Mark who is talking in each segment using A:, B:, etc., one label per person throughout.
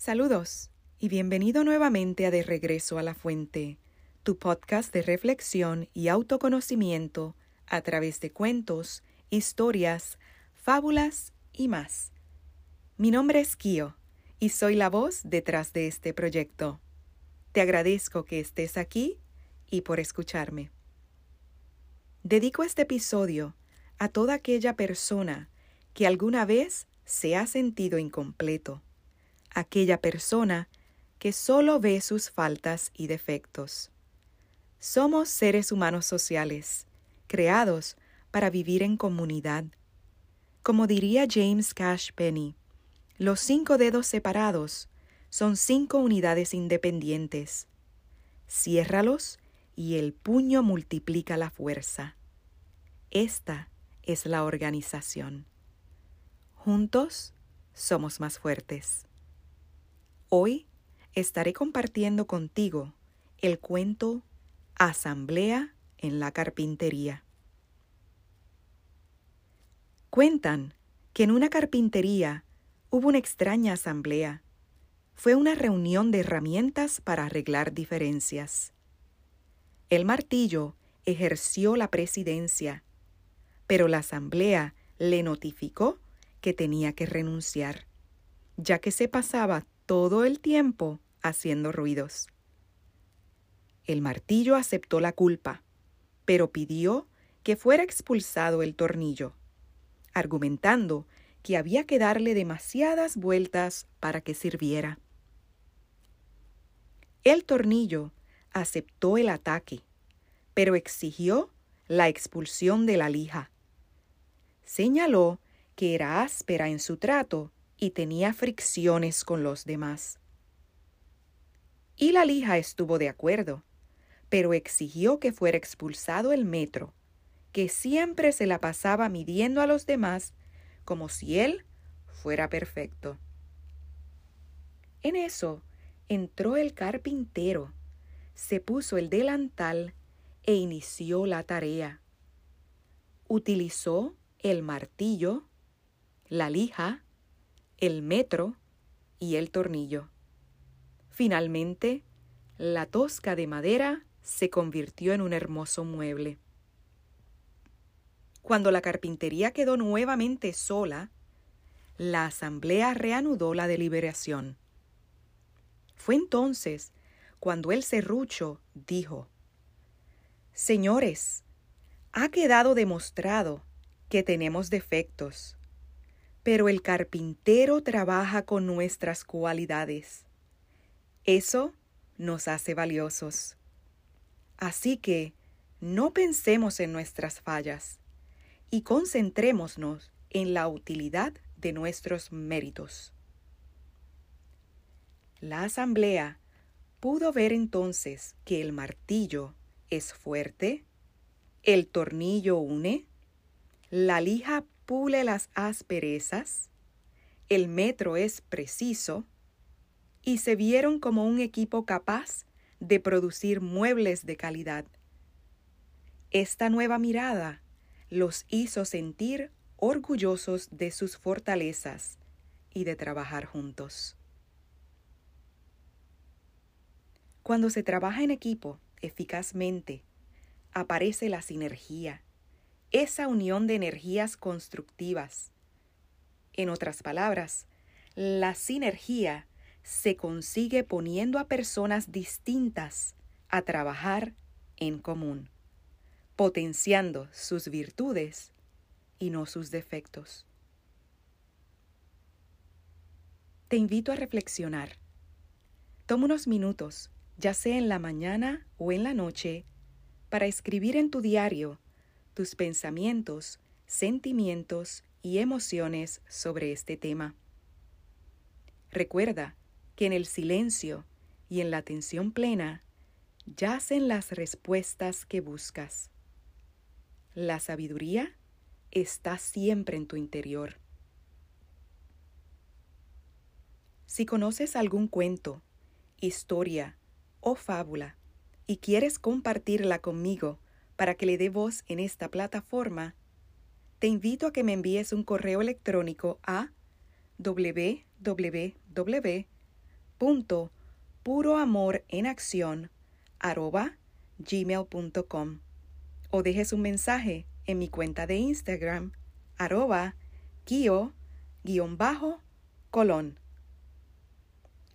A: Saludos y bienvenido nuevamente a De Regreso a la Fuente, tu podcast de reflexión y autoconocimiento a través de cuentos, historias, fábulas y más. Mi nombre es Kio y soy la voz detrás de este proyecto. Te agradezco que estés aquí y por escucharme. Dedico este episodio a toda aquella persona que alguna vez se ha sentido incompleto, aquella persona que solo ve sus faltas y defectos. Somos seres humanos sociales, creados para vivir en comunidad. Como diría James Cash Penny, los cinco dedos separados son cinco unidades independientes. Ciérralos y el puño multiplica la fuerza. Esta es la organización. Juntos somos más fuertes. Hoy estaré compartiendo contigo el cuento Asamblea en la Carpintería. Cuentan que en una carpintería hubo una extraña asamblea. Fue una reunión de herramientas para arreglar diferencias. El martillo ejerció la presidencia, pero la asamblea le notificó que tenía que renunciar, ya que se pasaba todo el tiempo haciendo ruidos. El martillo aceptó la culpa, pero pidió que fuera expulsado el tornillo, argumentando que había que darle demasiadas vueltas para que sirviera. El tornillo aceptó el ataque, pero exigió la expulsión de la lija. Señaló que era áspera en su trato y tenía fricciones con los demás. Y la lija estuvo de acuerdo, pero exigió que fuera expulsado el metro, que siempre se la pasaba midiendo a los demás como si él fuera perfecto. En eso entró el carpintero, se puso el delantal e inició la tarea. Utilizó el martillo, la lija, el metro y el tornillo. Finalmente, la tosca de madera se convirtió en un hermoso mueble. Cuando la carpintería quedó nuevamente sola, la asamblea reanudó la deliberación. Fue entonces cuando el serrucho dijo, Señores, ha quedado demostrado que tenemos defectos pero el carpintero trabaja con nuestras cualidades. Eso nos hace valiosos. Así que no pensemos en nuestras fallas y concentrémonos en la utilidad de nuestros méritos. La asamblea pudo ver entonces que el martillo es fuerte, el tornillo une, la lija pule las asperezas, el metro es preciso, y se vieron como un equipo capaz de producir muebles de calidad. Esta nueva mirada los hizo sentir orgullosos de sus fortalezas y de trabajar juntos. Cuando se trabaja en equipo eficazmente, aparece la sinergia, esa unión de energías constructivas. En otras palabras, la sinergia se consigue poniendo a personas distintas a trabajar en común, potenciando sus virtudes y no sus defectos. Te invito a reflexionar. Toma unos minutos, ya sea en la mañana o en la noche, para escribir en tu diario tus pensamientos, sentimientos y emociones sobre este tema. Recuerda que en el silencio y en la atención plena yacen las respuestas que buscas. La sabiduría está siempre en tu interior. Si conoces algún cuento, historia o fábula y quieres compartirla conmigo, para que le dé voz en esta plataforma, te invito a que me envíes un correo electrónico a www.kio.com gmail.com o dejes un mensaje en mi cuenta de Instagram arroba kio-colón.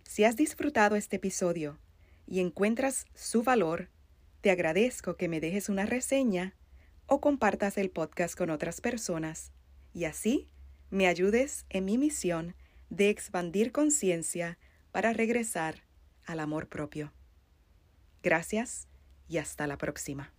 A: Si has disfrutado este episodio y encuentras su valor, te agradezco que me dejes una reseña o compartas el podcast con otras personas y así me ayudes en mi misión de expandir conciencia para regresar al amor propio. Gracias y hasta la próxima.